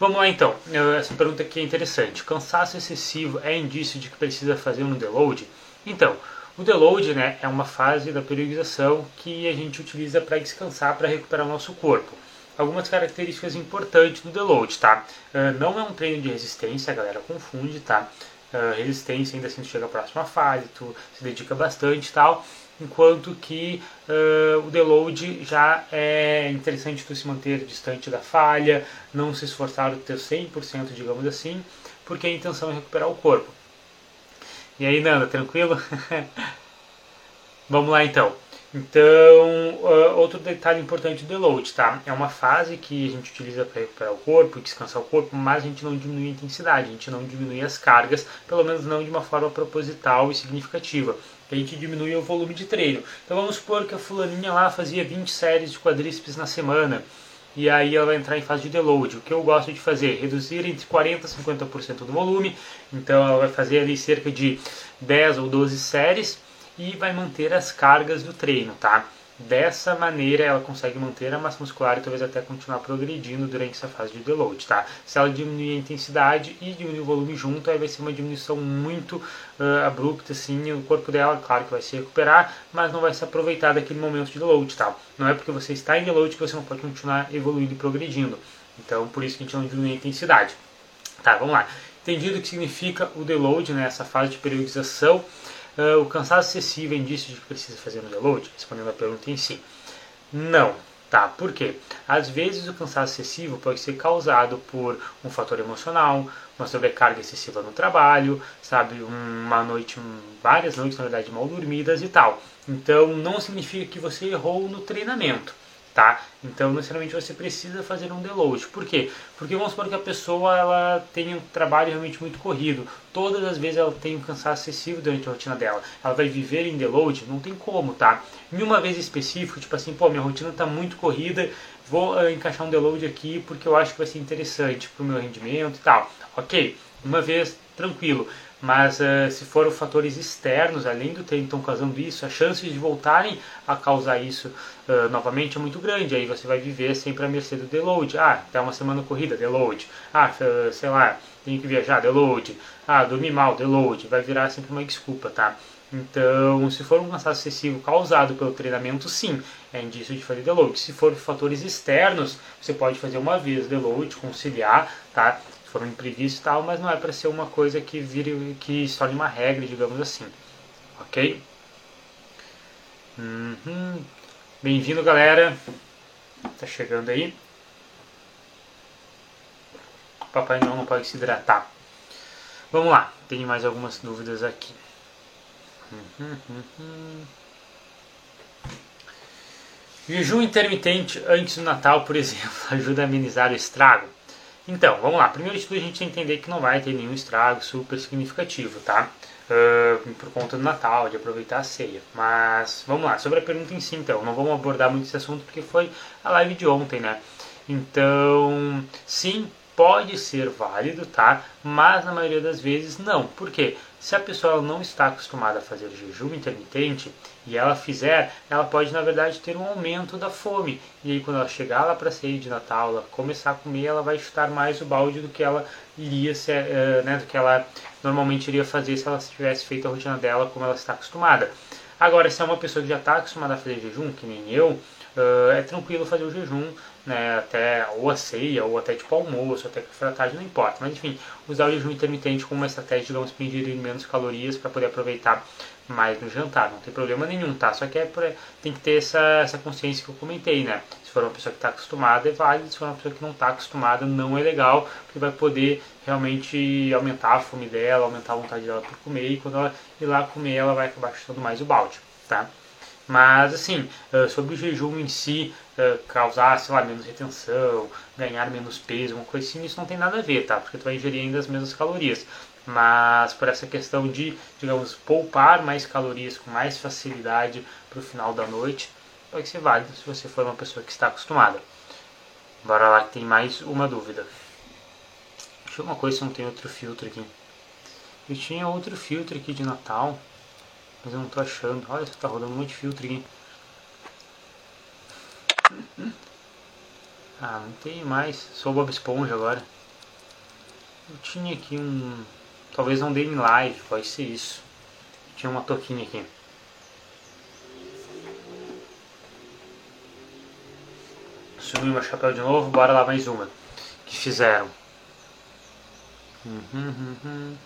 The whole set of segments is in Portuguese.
Vamos lá então, essa pergunta aqui é interessante. Cansaço excessivo é indício de que precisa fazer um deload? Então, o deload né, é uma fase da periodização que a gente utiliza para descansar, para recuperar o nosso corpo. Algumas características importantes do deload, tá? Uh, não é um treino de resistência, a galera confunde, tá? Uh, resistência ainda assim tu chega à próxima fase, tu se dedica bastante e tal enquanto que uh, o deload já é interessante tu se manter distante da falha, não se esforçar o teu 100%, digamos assim, porque a intenção é recuperar o corpo. E aí, Nanda, tranquilo? Vamos lá então. Então, uh, outro detalhe importante do deload, tá? É uma fase que a gente utiliza para recuperar o corpo, descansar o corpo, mas a gente não diminui a intensidade, a gente não diminui as cargas, pelo menos não de uma forma proposital e significativa que a gente diminui o volume de treino. Então vamos supor que a fulaninha lá fazia 20 séries de quadríceps na semana e aí ela vai entrar em fase de deload. O que eu gosto de fazer? Reduzir entre 40% e 50% do volume. Então ela vai fazer ali cerca de 10 ou 12 séries e vai manter as cargas do treino, tá? Dessa maneira ela consegue manter a massa muscular e talvez até continuar progredindo durante essa fase de deload, tá? Se ela diminuir a intensidade e diminuir o volume junto, aí vai ser uma diminuição muito uh, abrupta, assim, o corpo dela, claro que vai se recuperar, mas não vai se aproveitar daquele momento de deload, tá? Não é porque você está em deload que você não pode continuar evoluindo e progredindo. Então, por isso que a gente não diminui a intensidade. Tá, vamos lá. Entendido o que significa o deload, né, essa fase de periodização, Uh, o cansaço excessivo é indício de que precisa fazer um deload? Respondendo a pergunta em si. Não. Tá, por quê? Às vezes o cansaço excessivo pode ser causado por um fator emocional, uma sobrecarga excessiva no trabalho, sabe, uma noite, várias noites na verdade mal dormidas e tal. Então não significa que você errou no treinamento tá? Então, necessariamente você precisa fazer um deload. Por quê? Porque vamos supor que a pessoa ela tem um trabalho realmente muito corrido. Todas as vezes ela tem um cansaço excessivo durante a rotina dela. Ela vai viver em deload? Não tem como, tá? Em uma vez específica, tipo assim, pô, minha rotina está muito corrida, vou uh, encaixar um deload aqui porque eu acho que vai ser interessante para o meu rendimento e tal. Ok, uma vez, tranquilo. Mas uh, se foram fatores externos, além do treino estão causando isso, as chances de voltarem a causar isso uh, novamente é muito grande. Aí você vai viver sempre à mercê do deload. Ah, tá uma semana corrida, deload. Ah, uh, sei lá, tenho que viajar, deload. Ah, dormi mal, deload. Vai virar sempre uma desculpa, tá? Então, se for um cansaço excessivo causado pelo treinamento, sim, é indício de fazer deload. Se for fatores externos, você pode fazer uma vez deload, conciliar, tá? Foram imprevistos e tal, mas não é para ser uma coisa que vire, que se uma regra, digamos assim. Ok? Uhum. Bem-vindo, galera. Tá chegando aí. Papai não, não pode se hidratar. Vamos lá, tem mais algumas dúvidas aqui. Uhum, uhum. Jejum intermitente antes do Natal, por exemplo, ajuda a amenizar o estrago? Então, vamos lá. Primeiro de tudo, a gente tem que entender que não vai ter nenhum estrago super significativo, tá? Uh, por conta do Natal, de aproveitar a ceia. Mas, vamos lá. Sobre a pergunta em si, então. Não vamos abordar muito esse assunto porque foi a live de ontem, né? Então, sim, pode ser válido, tá? Mas na maioria das vezes não. Por quê? Se a pessoa não está acostumada a fazer jejum intermitente e ela fizer, ela pode na verdade ter um aumento da fome. E aí quando ela chegar lá para ceia de Natal, ela começar a comer, ela vai chutar mais o balde do que ela iria ser, uh, né, do que ela normalmente iria fazer se ela tivesse feito a rotina dela como ela está acostumada. Agora, se é uma pessoa que já está acostumada a fazer jejum, que nem eu, é tranquilo fazer o jejum né, até ou a ceia, ou até tipo almoço, até café da tarde, não importa. Mas enfim, usar o jejum intermitente como uma estratégia, digamos, para ingerir menos calorias para poder aproveitar mais no jantar, não tem problema nenhum, tá? Só que é pra, tem que ter essa, essa consciência que eu comentei, né? Se for uma pessoa que está acostumada, é válido, se for uma pessoa que não está acostumada, não é legal, porque vai poder realmente aumentar a fome dela, aumentar a vontade dela por comer, e quando ela ir lá comer, ela vai acabar chutando mais o balde, tá? Mas, assim, sobre o jejum em si, causar, sei lá, menos retenção, ganhar menos peso, uma coisa assim, isso não tem nada a ver, tá? Porque tu vai ingerir ainda as mesmas calorias. Mas por essa questão de, digamos, poupar mais calorias com mais facilidade para o final da noite, pode ser válido se você for uma pessoa que está acostumada. Bora lá que tem mais uma dúvida. Deixa eu ver uma coisa se não tem outro filtro aqui. Eu tinha outro filtro aqui de Natal. Mas eu não tô achando. Olha, tá rodando um monte de. Ah, não tem mais. Sou Bob Esponja agora. Eu tinha aqui um. Talvez não dei em live, pode ser isso. Tinha uma toquinha aqui. Subiu meu chapéu de novo, bora lá mais uma. Que fizeram. Uhum, uhum. uhum.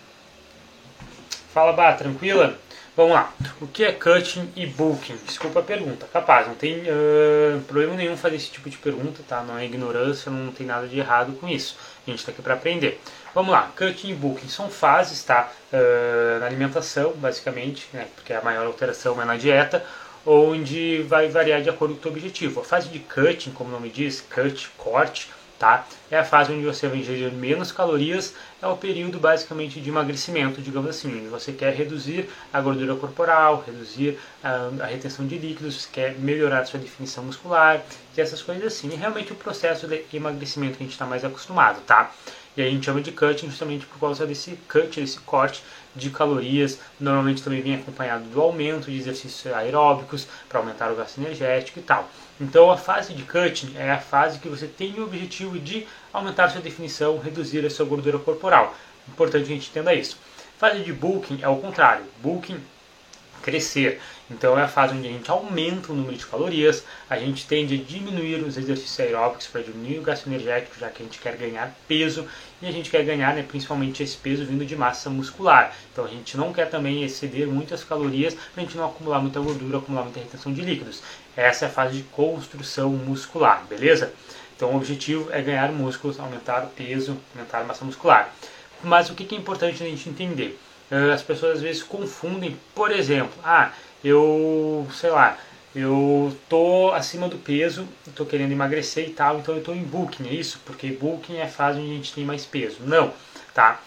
Fala, Bah, tranquila? Vamos lá. O que é cutting e booking? Desculpa a pergunta. Capaz, não tem uh, problema nenhum fazer esse tipo de pergunta, tá? Não é ignorância, não tem nada de errado com isso. A gente está aqui para aprender. Vamos lá. Cutting e booking são fases, tá? Uh, na alimentação, basicamente, né? Porque a maior alteração é na dieta, onde vai variar de acordo com o teu objetivo. A fase de cutting, como o nome diz, cut, corte, tá? É a fase onde você vai ingerir menos calorias, é o período basicamente de emagrecimento, digamos assim. Você quer reduzir a gordura corporal, reduzir a, a retenção de líquidos, quer melhorar a sua definição muscular, e essas coisas assim. E realmente o processo de emagrecimento que a gente está mais acostumado, tá? E a gente chama de cutting justamente por causa desse cut, desse corte de calorias. Normalmente também vem acompanhado do aumento de exercícios aeróbicos para aumentar o gasto energético e tal. Então a fase de cutting é a fase que você tem o objetivo de aumentar sua definição, reduzir a sua gordura corporal. Importante que a gente entenda isso. Fase de bulking é o contrário. Bulking crescer. Então é a fase onde a gente aumenta o número de calorias, a gente tende a diminuir os exercícios aeróbicos para diminuir o gasto energético, já que a gente quer ganhar peso e a gente quer ganhar né, principalmente esse peso vindo de massa muscular. Então a gente não quer também exceder muitas calorias para a gente não acumular muita gordura, acumular muita retenção de líquidos. Essa é a fase de construção muscular, beleza? Então o objetivo é ganhar músculos, aumentar o peso, aumentar a massa muscular. Mas o que é importante a gente entender? Eh, as pessoas às vezes confundem, por exemplo, ah, eu, sei lá, eu tô acima do peso, tô querendo emagrecer e tal, então eu tô em booking, é isso? Porque booking é a fase onde a gente tem mais peso. Não, tá?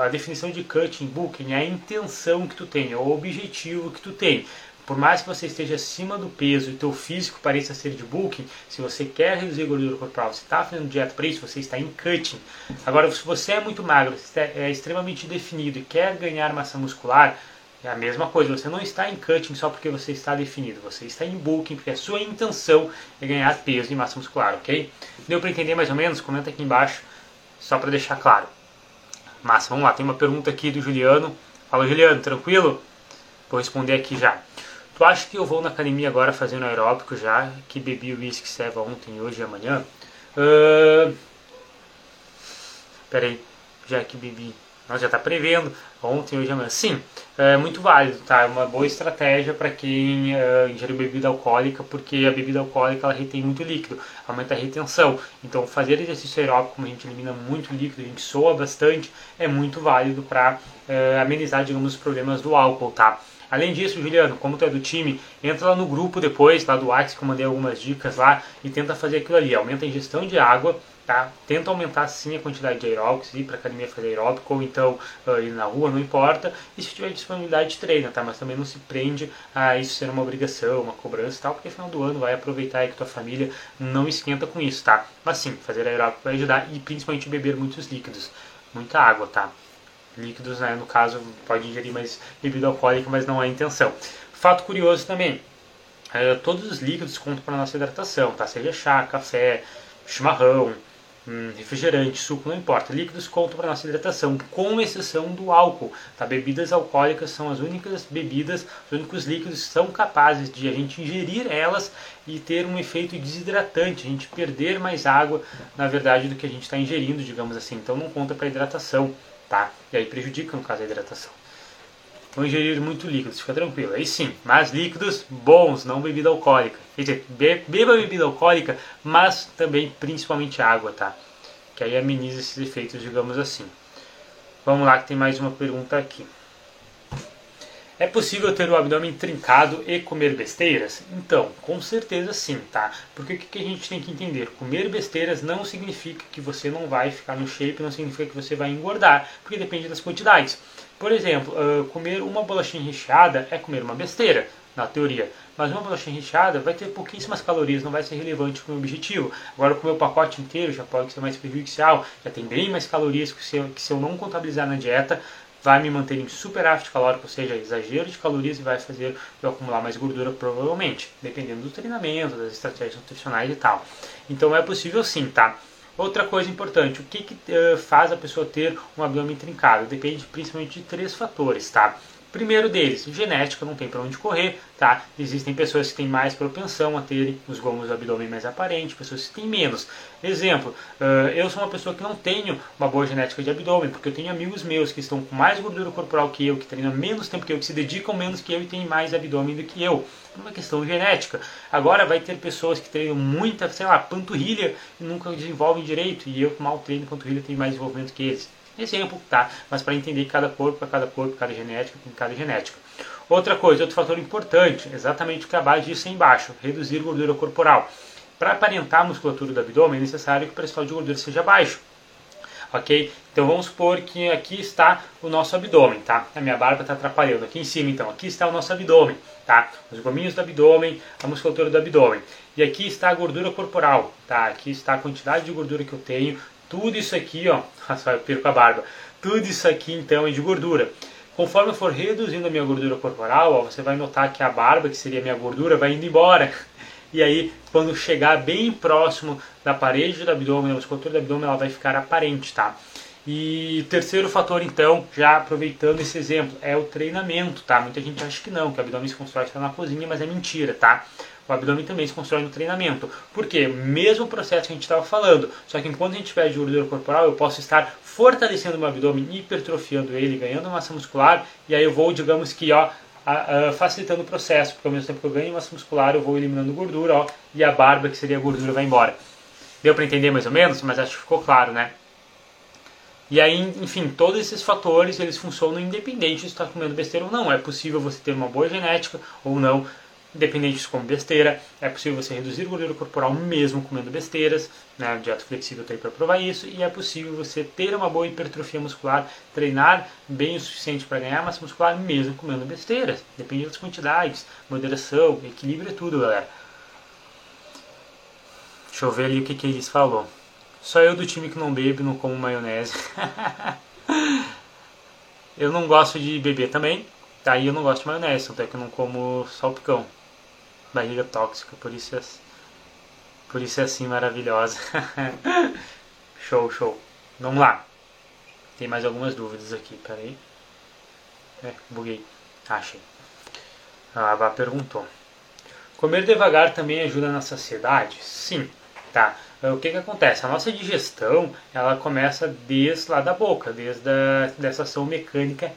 A definição de cutting, booking é a intenção que tu tem, é o objetivo que tu tem. Por mais que você esteja acima do peso e teu físico pareça ser de bulking, se você quer reduzir gordura corporal, você está fazendo dieta para isso, você está em cutting. Agora, se você é muito magro, você é extremamente definido e quer ganhar massa muscular, é a mesma coisa, você não está em cutting só porque você está definido, você está em bulking porque a sua intenção é ganhar peso e massa muscular, ok? Deu para entender mais ou menos? Comenta aqui embaixo, só para deixar claro. Massa, vamos lá, tem uma pergunta aqui do Juliano. Fala Juliano, tranquilo? Vou responder aqui já. Tu acha que eu vou na academia agora fazendo aeróbico já, que bebi o whisky ceva ontem, hoje e amanhã? Uh... Peraí, já que bebi. Nós já está prevendo ontem, hoje amanhã. Sim, é muito válido, tá? É uma boa estratégia para quem uh, bebida alcoólica, porque a bebida alcoólica ela retém muito líquido, aumenta a retenção. Então, fazer exercício aeróbico, como a gente elimina muito líquido, a gente soa bastante, é muito válido para uh, amenizar, digamos, os problemas do álcool, tá? Além disso, Juliano, como tu é do time, entra lá no grupo depois, lá do WhatsApp, que eu mandei algumas dicas lá, e tenta fazer aquilo ali. Aumenta a ingestão de água, tá? Tenta aumentar sim a quantidade de aeróbicos, ir para academia fazer aeróbico, ou então uh, ir na rua, não importa. E se tiver disponibilidade, treina, tá? Mas também não se prende a isso ser uma obrigação, uma cobrança e tal, porque final do ano vai aproveitar aí que tua família não esquenta com isso, tá? Mas sim, fazer aeróbico vai ajudar e principalmente beber muitos líquidos, muita água, tá? líquidos, né? no caso pode ingerir mais bebida alcoólica, mas não é a intenção. Fato curioso também, é, todos os líquidos contam para nossa hidratação, tá? seja chá, café, chimarrão, hum, refrigerante, suco, não importa. Líquidos contam para nossa hidratação, com exceção do álcool. Tá? Bebidas alcoólicas são as únicas bebidas, os únicos líquidos que são capazes de a gente ingerir elas e ter um efeito desidratante, a gente perder mais água, na verdade, do que a gente está ingerindo, digamos assim. Então não conta para hidratação tá? E aí prejudica, no caso, a hidratação. Vão ingerir muito líquido, fica tranquilo. Aí sim, mas líquidos bons, não bebida alcoólica. Quer dizer, beba bebida alcoólica, mas também principalmente água, tá? Que aí ameniza esses efeitos, digamos assim. Vamos lá, que tem mais uma pergunta aqui. É possível ter o abdômen trincado e comer besteiras? Então, com certeza sim, tá? Porque o que a gente tem que entender? Comer besteiras não significa que você não vai ficar no shape, não significa que você vai engordar, porque depende das quantidades. Por exemplo, uh, comer uma bolachinha recheada é comer uma besteira, na teoria. Mas uma bolachinha recheada vai ter pouquíssimas calorias, não vai ser relevante com o objetivo. Agora, comer o pacote inteiro já pode ser mais prejudicial, já tem bem mais calorias que se eu, que se eu não contabilizar na dieta, vai me manter em superávit calórico, ou seja, exagero de calorias e vai fazer eu acumular mais gordura provavelmente, dependendo do treinamento, das estratégias nutricionais e tal. Então é possível sim, tá? Outra coisa importante, o que, que uh, faz a pessoa ter um abdômen trincado? Depende principalmente de três fatores, tá? Primeiro deles, genética, não tem para onde correr, tá? Existem pessoas que têm mais propensão a terem os gomos do abdômen mais aparentes, pessoas que têm menos. Exemplo, eu sou uma pessoa que não tenho uma boa genética de abdômen, porque eu tenho amigos meus que estão com mais gordura corporal que eu, que treinam menos tempo que eu, que se dedicam menos que eu e têm mais abdômen do que eu. É uma questão genética. Agora vai ter pessoas que treinam muita, sei lá, panturrilha e nunca desenvolvem direito, e eu que mal treino panturrilha tenho mais desenvolvimento que eles. Exemplo, tá? Mas para entender cada corpo, cada corpo, cada genética, cada genética. Outra coisa, outro fator importante, exatamente o que a base disse embaixo, reduzir gordura corporal. Para aparentar a musculatura do abdômen, é necessário que o percentual de gordura seja baixo. Ok? Então vamos supor que aqui está o nosso abdômen, tá? A minha barba está atrapalhando. Aqui em cima, então, aqui está o nosso abdômen, tá? Os gominhos do abdômen, a musculatura do abdômen. E aqui está a gordura corporal, tá? Aqui está a quantidade de gordura que eu tenho tudo isso aqui, ó, eu perco a barba. Tudo isso aqui então é de gordura. Conforme eu for reduzindo a minha gordura corporal, ó, você vai notar que a barba, que seria a minha gordura, vai indo embora. E aí, quando chegar bem próximo da parede do abdômen, da musculatura do abdômen, ela vai ficar aparente, tá? E terceiro fator, então, já aproveitando esse exemplo, é o treinamento, tá? Muita gente acha que não, que o abdômen se constrói só na cozinha, mas é mentira, tá? O abdômen também se constrói no treinamento. Por quê? Mesmo processo que a gente estava falando. Só que enquanto a gente tiver de gordura corporal, eu posso estar fortalecendo o meu abdômen, hipertrofiando ele, ganhando massa muscular, e aí eu vou, digamos que, ó, facilitando o processo, porque ao mesmo tempo que eu ganho massa muscular, eu vou eliminando gordura, ó, e a barba, que seria a gordura, vai embora. Deu para entender mais ou menos? Mas acho que ficou claro, né? E aí, enfim, todos esses fatores, eles funcionam independente de estar comendo besteira ou não. É possível você ter uma boa genética ou não, independente se come besteira, é possível você reduzir gordura corporal mesmo comendo besteiras, né? A dieta flexível tem para provar isso, e é possível você ter uma boa hipertrofia muscular, treinar bem o suficiente para ganhar massa muscular mesmo comendo besteiras. Depende das quantidades, moderação, equilíbrio é tudo, galera. Deixa eu ver ali o que, que eles falou. Só eu do time que não bebe, não como maionese. eu não gosto de beber também, Daí eu não gosto de maionese, até que eu não como salpicão barriga tóxica, por isso é, por isso é assim maravilhosa. show, show. Vamos lá. Tem mais algumas dúvidas aqui, peraí. É, buguei. Achei. A Abá perguntou. Comer devagar também ajuda na saciedade? Sim, tá. O que que acontece? A nossa digestão, ela começa desde lá da boca, desde a, dessa ação mecânica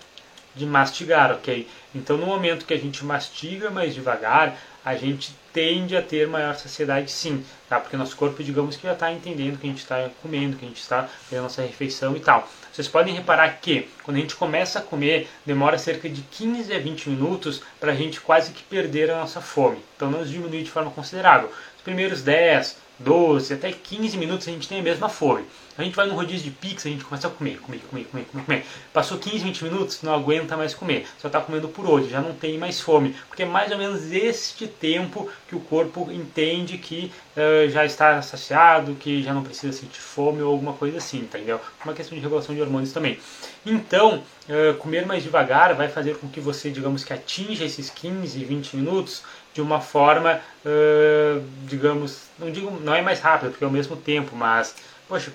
de mastigar, ok? Então, no momento que a gente mastiga mais devagar, a gente tende a ter maior saciedade sim, tá? Porque nosso corpo, digamos que já está entendendo que a gente está comendo, que a gente está a nossa refeição e tal. Vocês podem reparar que quando a gente começa a comer, demora cerca de 15 a 20 minutos para a gente quase que perder a nossa fome. Então não diminuir de forma considerável. Os primeiros 10, 12, até 15 minutos a gente tem a mesma fome. A gente vai no rodízio de pizza, a gente começa a comer, comer, comer, comer, comer, comer. Passou 15, 20 minutos, não aguenta mais comer. Só está comendo por hoje, já não tem mais fome. Porque é mais ou menos este tempo que o corpo entende que uh, já está saciado, que já não precisa sentir fome ou alguma coisa assim, entendeu? Uma questão de regulação de hormônios também. Então, uh, comer mais devagar vai fazer com que você, digamos que atinja esses 15, 20 minutos de uma forma, uh, digamos, não digo, não é mais rápido, porque é o mesmo tempo, mas, poxa,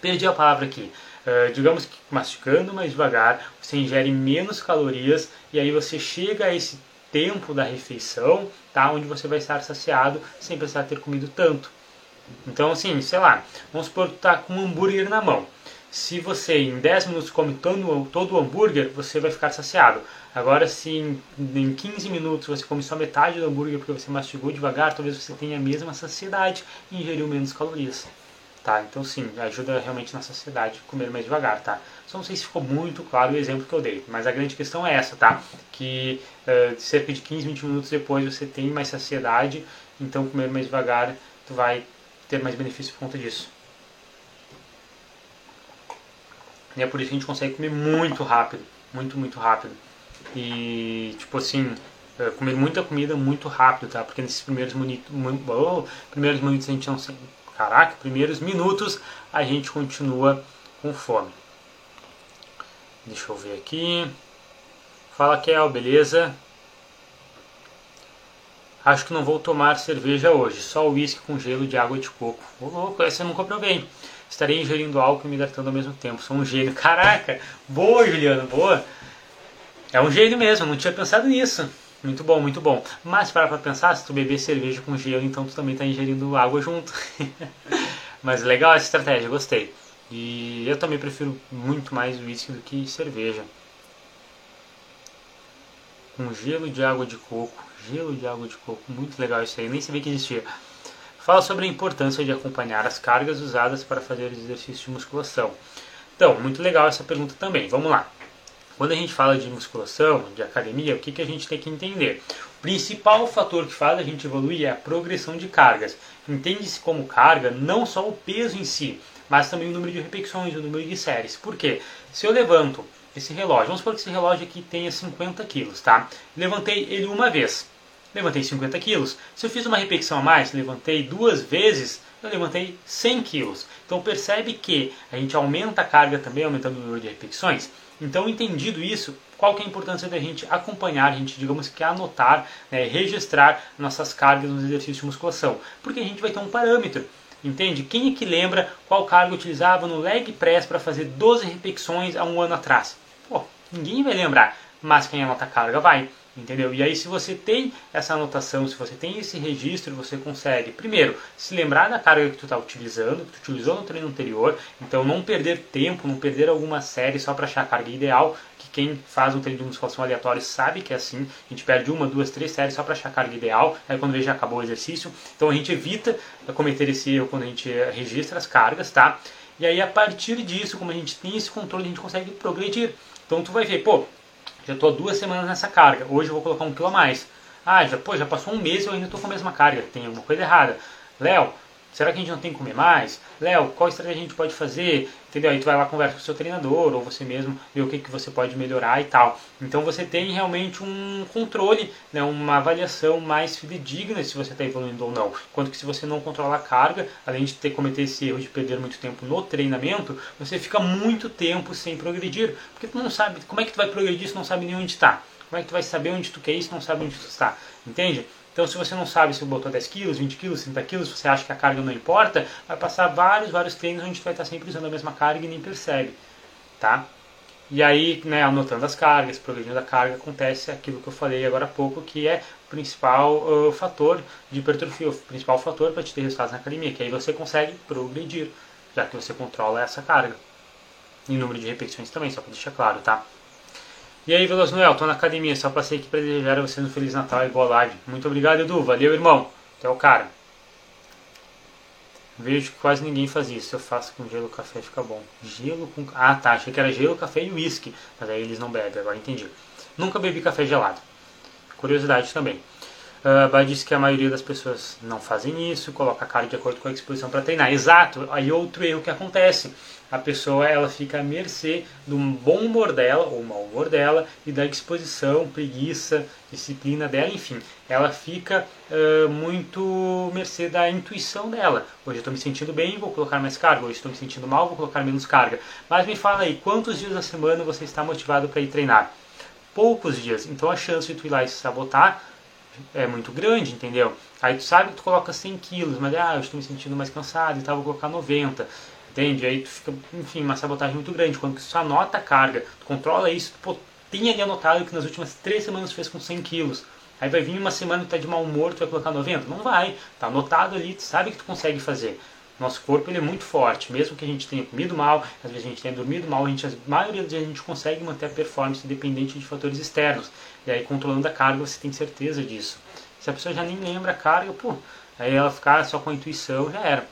perdi a palavra aqui. Uh, digamos que mastigando mais devagar, você ingere menos calorias e aí você chega a esse tempo da refeição, tá? Onde você vai estar saciado sem precisar ter comido tanto. Então, assim, sei lá, vamos supor que tá com um hambúrguer na mão. Se você em 10 minutos come todo, todo o hambúrguer, você vai ficar saciado. Agora, se em, em 15 minutos você come só metade do hambúrguer porque você mastigou devagar, talvez você tenha a mesma saciedade e ingeriu menos calorias tá? Então sim, ajuda realmente na saciedade comer mais devagar, tá? Só não sei se ficou muito claro o exemplo que eu dei, mas a grande questão é essa, tá? Que uh, cerca de 15, 20 minutos depois você tem mais saciedade, então comer mais devagar tu vai ter mais benefício por conta disso. E é por isso a gente consegue comer muito rápido, muito, muito rápido. E, tipo assim, uh, comer muita comida muito rápido, tá? Porque nesses primeiros, minutos, oh, primeiros minutos a gente não Caraca, primeiros minutos a gente continua com fome. Deixa eu ver aqui. Fala, Kel, beleza? Acho que não vou tomar cerveja hoje, só uísque com gelo de água de coco. Ô louco, essa eu nunca provei. Estarei ingerindo álcool e me hidratando ao mesmo tempo. Sou um gênio. Caraca! Boa, Juliano, boa! É um gênio mesmo, não tinha pensado nisso. Muito bom, muito bom. Mas para pra pensar, se tu beber cerveja com gelo, então tu também está ingerindo água junto. Mas legal essa estratégia, gostei. E eu também prefiro muito mais uísque do que cerveja. Com gelo de água de coco. Gelo de água de coco, muito legal isso aí, nem sabia que existia. Fala sobre a importância de acompanhar as cargas usadas para fazer exercícios de musculação. Então, muito legal essa pergunta também. Vamos lá. Quando a gente fala de musculação, de academia, o que, que a gente tem que entender? O principal fator que faz a gente evoluir é a progressão de cargas. Entende-se como carga não só o peso em si, mas também o número de repetições, o número de séries. Por quê? Se eu levanto esse relógio, vamos supor que esse relógio aqui tenha 50 quilos, tá? Levantei ele uma vez, levantei 50 quilos. Se eu fiz uma repetição a mais, levantei duas vezes, eu levantei 100 quilos. Então percebe que a gente aumenta a carga também, aumentando o número de repetições. Então, entendido isso, qual que é a importância da gente acompanhar, a gente, digamos que anotar, né, registrar nossas cargas nos exercícios de musculação? Porque a gente vai ter um parâmetro. Entende? Quem é que lembra qual carga utilizava no leg press para fazer 12 repetições há um ano atrás? Pô, ninguém vai lembrar, mas quem anota a carga vai. Entendeu? E aí, se você tem essa anotação, se você tem esse registro, você consegue, primeiro, se lembrar da carga que tu está utilizando, que tu utilizou no treino anterior, então não perder tempo, não perder alguma série só para achar a carga ideal, que quem faz um treino de musculação aleatório sabe que é assim, a gente perde uma, duas, três séries só para achar a carga ideal, aí quando vê já acabou o exercício, então a gente evita cometer esse erro quando a gente registra as cargas, tá? E aí, a partir disso, como a gente tem esse controle, a gente consegue progredir. Então, tu vai ver, pô, já estou duas semanas nessa carga. Hoje eu vou colocar um quilo a mais. Ah, já, pô, já passou um mês e eu ainda estou com a mesma carga. Tem alguma coisa errada. Léo, será que a gente não tem que comer mais? Léo, qual estratégia a gente pode fazer? Entendeu? Aí tu vai lá conversa com o seu treinador ou você mesmo vê o que, que você pode melhorar e tal. Então você tem realmente um controle, né, uma avaliação mais fidedigna se você está evoluindo ou não. Enquanto que se você não controla a carga, além de ter cometer esse erro de perder muito tempo no treinamento, você fica muito tempo sem progredir. Porque tu não sabe, como é que tu vai progredir se não sabe nem onde está? Como é que tu vai saber onde tu quer ir se não sabe onde tu está? Entende? Então, se você não sabe se botou 10 quilos, 20 quilos, 30 quilos, você acha que a carga não importa, vai passar vários, vários treinos onde você vai estar sempre usando a mesma carga e nem percebe, tá? E aí, né, anotando as cargas, progredindo a carga, acontece aquilo que eu falei agora há pouco, que é o principal uh, fator de hipertrofia, o principal fator para te ter resultados na academia, que aí você consegue progredir, já que você controla essa carga. E número de repetições também, só para deixar claro, tá? E aí, Veloz Noel, tô na academia, só passei aqui para desejar a você um Feliz Natal e boa live. Muito obrigado, Edu. Valeu, irmão. Até o cara. Vejo que quase ninguém faz isso. Eu faço com gelo café, fica bom. Gelo com. Ah, tá. Achei que era gelo, café e uísque. Mas aí eles não bebem, agora entendi. Nunca bebi café gelado. Curiosidade também. Uh, disse que a maioria das pessoas não fazem isso, coloca a cara de acordo com a exposição para treinar. Exato. Aí outro erro que acontece a pessoa ela fica à mercê do bom humor dela ou mau humor dela e da disposição, preguiça, disciplina dela, enfim, ela fica uh, muito mercê da intuição dela. Hoje eu estou me sentindo bem, vou colocar mais carga. Hoje estou me sentindo mal, vou colocar menos carga. Mas me fala aí, quantos dias da semana você está motivado para ir treinar? Poucos dias. Então a chance de tu ir lá e se sabotar é muito grande, entendeu? Aí tu sabe que tu coloca 100 quilos, mas ah, eu estou me sentindo mais cansado e tal, vou colocar 90. Entende? Aí tu fica, enfim, uma sabotagem muito grande. Quando tu anota a carga, tu controla isso, tu pô, tem ali anotado que nas últimas três semanas tu fez com 100 quilos. Aí vai vir uma semana que tu tá de mau humor, tu vai colocar 90? Não vai. Tá anotado ali, tu sabe que tu consegue fazer. Nosso corpo ele é muito forte, mesmo que a gente tenha comido mal, às vezes a gente tenha dormido mal, a, gente, a maioria das vezes a gente consegue manter a performance independente de fatores externos. E aí controlando a carga você tem certeza disso. Se a pessoa já nem lembra a carga, pô, aí ela ficar só com a intuição já era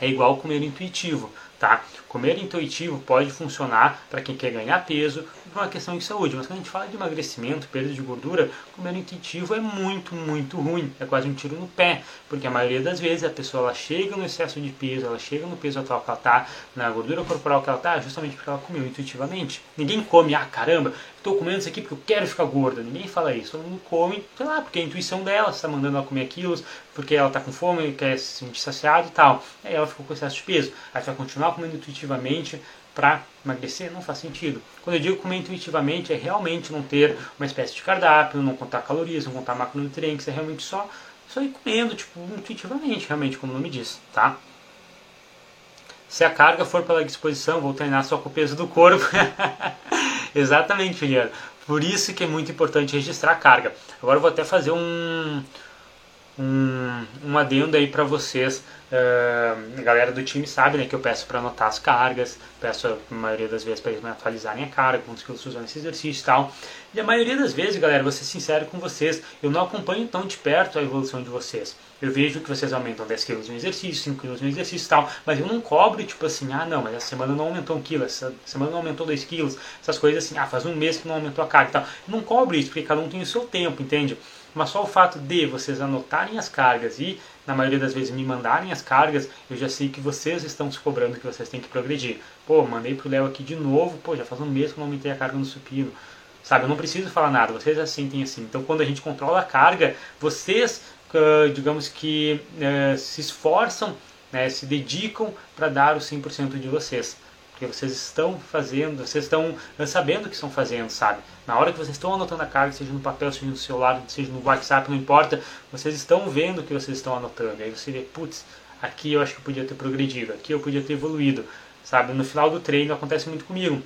é igual comer intuitivo, tá? Comer intuitivo pode funcionar para quem quer ganhar peso uma questão de saúde, mas quando a gente fala de emagrecimento, perda de gordura, comer intuitivo é muito, muito ruim, é quase um tiro no pé, porque a maioria das vezes a pessoa ela chega no excesso de peso, ela chega no peso atual que ela está, na gordura corporal que ela está, justamente porque ela comeu intuitivamente. Ninguém come, ah caramba, estou comendo isso aqui porque eu quero ficar gorda. Ninguém fala isso. Todo mundo come, sei lá, porque a intuição dela está mandando ela comer aquilo, porque ela está com fome, quer se sentir saciada e tal. Aí ela ficou com excesso de peso. Aí vai continuar comendo intuitivamente para emagrecer? Não faz sentido. Quando eu digo comer intuitivamente, é realmente não ter uma espécie de cardápio, não contar calorias, não contar macronutrientes, é realmente só, só ir comendo, tipo, intuitivamente, realmente, como o nome diz, tá? Se a carga for pela disposição, vou treinar só com o peso do corpo. Exatamente, Juliano. Por isso que é muito importante registrar a carga. Agora eu vou até fazer um, um, um adendo aí para vocês. Uh, a galera do time sabe né, que eu peço para anotar as cargas, peço a maioria das vezes para eles me atualizarem a carga, quantos quilos usam nesse exercício e tal. E a maioria das vezes, galera, vou ser sincero com vocês, eu não acompanho tão de perto a evolução de vocês. Eu vejo que vocês aumentam 10 quilos no exercício, 5 quilos no exercício e tal, mas eu não cobro tipo assim, ah não, mas essa semana não aumentou 1 quilo, essa semana não aumentou 2 quilos, essas coisas assim, ah, faz um mês que não aumentou a carga e tal. Eu não cobro isso, porque cada um tem o seu tempo, entende? Mas só o fato de vocês anotarem as cargas e, na maioria das vezes, me mandarem as cargas, eu já sei que vocês estão se cobrando que vocês têm que progredir. Pô, mandei pro Léo aqui de novo, pô, já faz um mês que eu não aumentei a carga no supino. Sabe, eu não preciso falar nada, vocês já sentem assim. Então, quando a gente controla a carga, vocês digamos que se esforçam, né, se dedicam para dar o 100% de vocês. Porque vocês estão fazendo, vocês estão é, sabendo o que estão fazendo, sabe? Na hora que vocês estão anotando a carga, seja no papel, seja no celular, seja no WhatsApp, não importa, vocês estão vendo o que vocês estão anotando. Aí você vê, putz, aqui eu acho que eu podia ter progredido, aqui eu podia ter evoluído, sabe? No final do treino acontece muito comigo.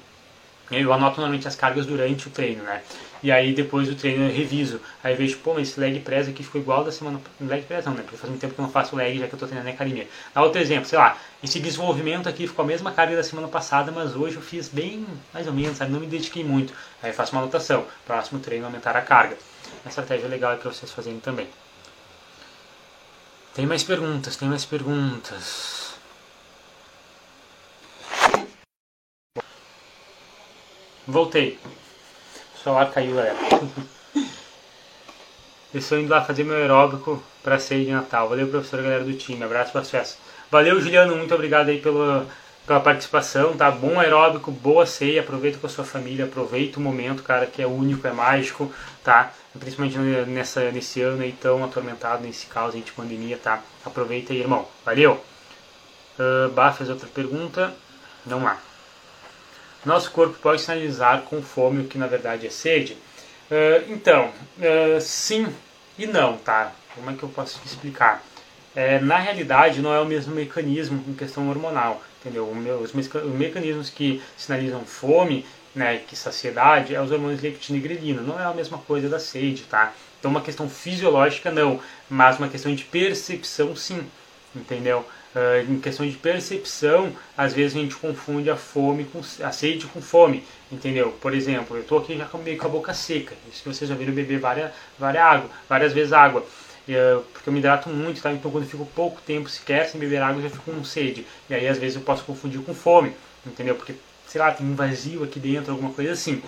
Eu anoto normalmente as cargas durante o treino, né? E aí depois do treino eu reviso. Aí eu vejo, pô, mas esse leg press aqui ficou igual da semana. Leg press não, né? Porque faz muito tempo que eu não faço leg já que eu tô treinando na academia. Dá outro exemplo, sei lá, esse desenvolvimento aqui ficou a mesma carga da semana passada, mas hoje eu fiz bem mais ou menos, sabe? Não me dediquei muito. Aí eu faço uma anotação. Próximo treino aumentar a carga. Uma estratégia legal é para vocês fazerem também. Tem mais perguntas, tem mais perguntas. Voltei. O celular caiu, galera. Eu estou indo lá fazer meu aeróbico para ceia de Natal. Valeu, professor, galera do time. Abraço para as festas. Valeu, Juliano. Muito obrigado aí pela, pela participação, tá? Bom aeróbico, boa ceia. Aproveita com a sua família. Aproveita o momento, cara, que é único, é mágico, tá? Principalmente nessa, nesse ano aí tão atormentado, nesse caos aí de pandemia, tá? Aproveita aí, irmão. Valeu. Uh, bah, fez outra pergunta. Vamos lá. Nosso corpo pode sinalizar com fome o que na verdade é sede? Uh, então, uh, sim e não, tá? Como é que eu posso te explicar? É, na realidade, não é o mesmo mecanismo em questão hormonal, entendeu? Os, os mecanismos que sinalizam fome, né, que saciedade, é os hormônios leptina e grelina. Não é a mesma coisa da sede, tá? Então, uma questão fisiológica, não, mas uma questão de percepção, sim, entendeu? Uh, em questão de percepção, às vezes a gente confunde a fome com a sede com fome, entendeu? Por exemplo, eu estou aqui já meio com a boca seca, isso vocês já viram beber várias, várias água, várias vezes água, uh, porque eu me hidrato muito, tá? Então quando eu fico pouco tempo sequer sem beber água, eu já fico com sede, e aí às vezes eu posso confundir com fome, entendeu? Porque, sei lá, tem um vazio aqui dentro, alguma coisa assim.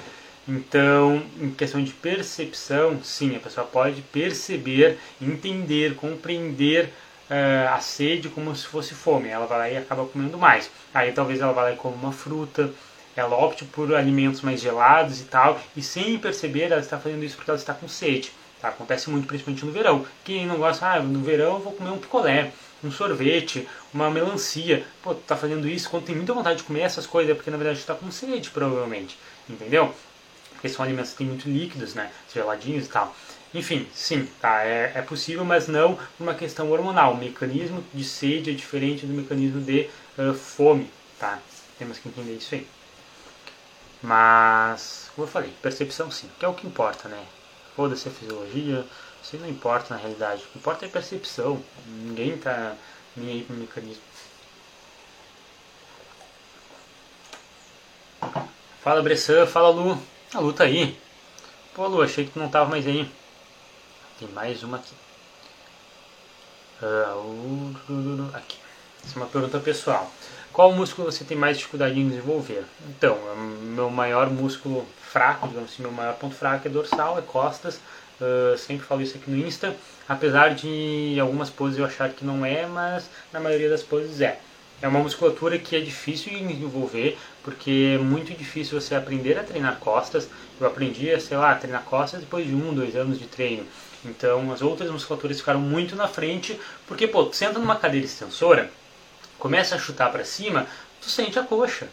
Então, em questão de percepção, sim, a pessoa pode perceber, entender, compreender uh, a sede como se fosse fome. Ela vai lá e acaba comendo mais. Aí talvez ela vá lá e come uma fruta, ela opte por alimentos mais gelados e tal, e sem perceber ela está fazendo isso porque ela está com sede. Tá? Acontece muito, principalmente no verão. Quem não gosta, ah, no verão eu vou comer um picolé, um sorvete, uma melancia. Pô, tá fazendo isso quando tem muita vontade de comer essas coisas, é porque na verdade está com sede, provavelmente. Entendeu? Porque são alimentos que têm muito líquidos, né? Geladinhos e tal. Enfim, sim, tá, é, é possível, mas não uma questão hormonal. O mecanismo de sede é diferente do mecanismo de uh, fome, tá? Temos que entender isso aí. Mas, como eu falei, percepção sim, que é o que importa, né? Foda-se a fisiologia, isso não importa na realidade. O que importa é percepção. Ninguém tá nem aí pro mecanismo. Fala Bressan, fala Lu. A Lu tá aí. Pô Lu, achei que tu não tava mais aí. Tem mais uma aqui. Uh, aqui. Essa é uma pergunta pessoal. Qual músculo você tem mais dificuldade em desenvolver? Então, é meu maior músculo fraco, digamos assim, meu maior ponto fraco é dorsal, é costas. Uh, sempre falo isso aqui no Insta, apesar de algumas poses eu achar que não é, mas na maioria das poses é. É uma musculatura que é difícil de desenvolver, porque é muito difícil você aprender a treinar costas. Eu aprendi sei lá, a treinar costas depois de um, dois anos de treino. Então as outras musculaturas ficaram muito na frente, porque, pô, senta numa cadeira extensora, começa a chutar para cima, tu sente a coxa.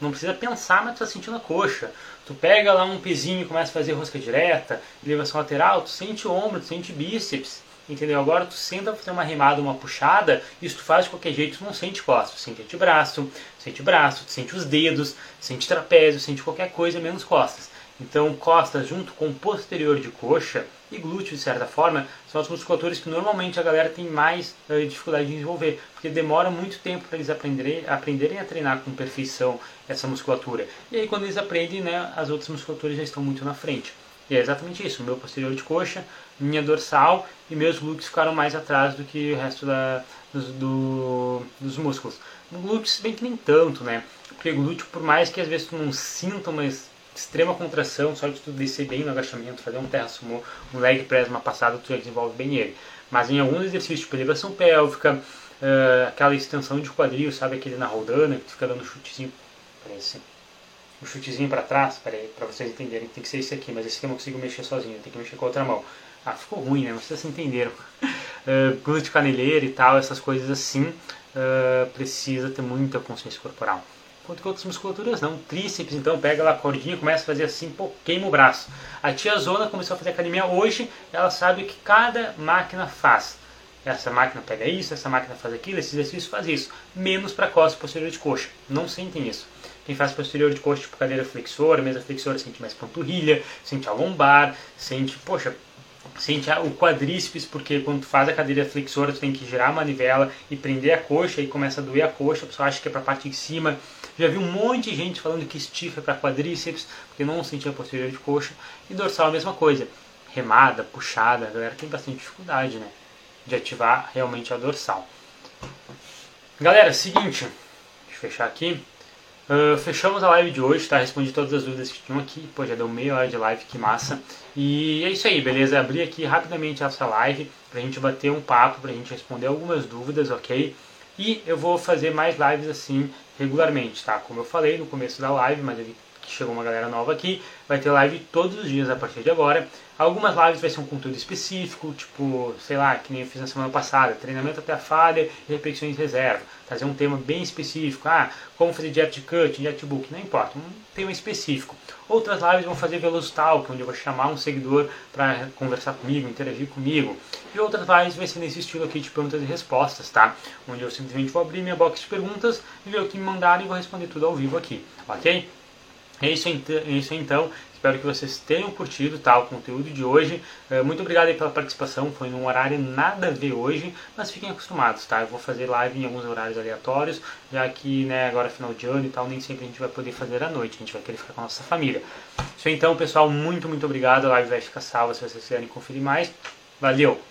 Não precisa pensar, mas tu tá sentindo a coxa. Tu pega lá um pezinho e começa a fazer rosca direta, elevação lateral, tu sente ombro, tu sente bíceps. Entendeu? Agora tu senta fazer uma remada, uma puxada, isso tu faz de qualquer jeito, tu não sente costas. Sente antebraço, sente braço, sente os dedos, sente trapézio, sente qualquer coisa menos costas. Então, costas junto com posterior de coxa e glúteo, de certa forma, são as musculaturas que normalmente a galera tem mais uh, dificuldade de desenvolver, porque demora muito tempo para eles aprenderem, aprenderem a treinar com perfeição essa musculatura. E aí, quando eles aprendem, né, as outras musculaturas já estão muito na frente. E é exatamente isso, meu posterior de coxa, minha dorsal e meus glúteos ficaram mais atrás do que o resto da, dos, do, dos músculos. No glúteo, se bem que nem tanto, né? Porque glúteo, por mais que às vezes tu não sinta uma extrema contração, só de tu descer bem no agachamento, fazer um terra sumo, um leg press, uma passada, tu já desenvolve bem ele. Mas em alguns exercícios, tipo elevação pélvica, uh, aquela extensão de quadril, sabe aquele na rodana, que tu fica dando chutezinho, parece um chutezinho para trás, peraí, para vocês entenderem, tem que ser esse aqui, mas esse aqui eu não consigo mexer sozinho, tem que mexer com a outra mão. Ah, ficou ruim, né? Vocês entenderam. Uh, glúteo caneleiro e tal, essas coisas assim, uh, precisa ter muita consciência corporal quanto que outras musculaturas não. Tríceps, então, pega lá a cordinha, começa a fazer assim, pô, queima o braço. A tia Zona começou a fazer academia hoje, ela sabe o que cada máquina faz. Essa máquina pega isso, essa máquina faz aquilo, esse exercício faz isso. Menos para costas posterior de coxa. Não sentem isso. Quem faz posterior de coxa, tipo cadeira flexora, mesa flexora, sente mais panturrilha, sente a lombar, sente, poxa, sente o quadríceps, porque quando tu faz a cadeira flexora, tu tem que girar a manivela e prender a coxa e começa a doer a coxa, a pessoa acha que é para a parte de cima. Já vi um monte de gente falando que stiff é para quadríceps, porque não sentia posterior de coxa. E dorsal a mesma coisa. Remada, puxada, a galera tem bastante dificuldade, né? De ativar realmente a dorsal. Galera, seguinte, deixa eu fechar aqui. Uh, fechamos a live de hoje, tá? Respondi todas as dúvidas que tinham aqui. Pô, já deu meia hora de live, que massa. E é isso aí, beleza? Abri aqui rapidamente essa live pra gente bater um papo, pra gente responder algumas dúvidas, ok? E eu vou fazer mais lives assim regularmente, tá? Como eu falei no começo da live, mas eu que chegou uma galera nova aqui, vai ter live todos os dias a partir de agora. Algumas lives vai ser um conteúdo específico, tipo, sei lá, que nem eu fiz na semana passada, treinamento até a falha e repetições reserva. Trazer um tema bem específico, ah, como fazer jet cut, jet book, não importa, um tema específico. Outras lives vão fazer Velocitalk, onde eu vou chamar um seguidor para conversar comigo, interagir comigo. E outras lives vai ser nesse estilo aqui de perguntas e respostas, tá? Onde eu simplesmente vou abrir minha box de perguntas ver o que me mandaram e vou responder tudo ao vivo aqui, ok? É isso, é isso então. Espero que vocês tenham curtido tá, o conteúdo de hoje. É, muito obrigado pela participação. Foi num horário nada a ver hoje, mas fiquem acostumados, tá? Eu vou fazer live em alguns horários aleatórios, já que né, agora é final de ano e tal, nem sempre a gente vai poder fazer à noite. A gente vai querer ficar com a nossa família. Isso então, pessoal. Muito, muito obrigado. A live vai ficar salva se vocês quiserem conferir mais. Valeu!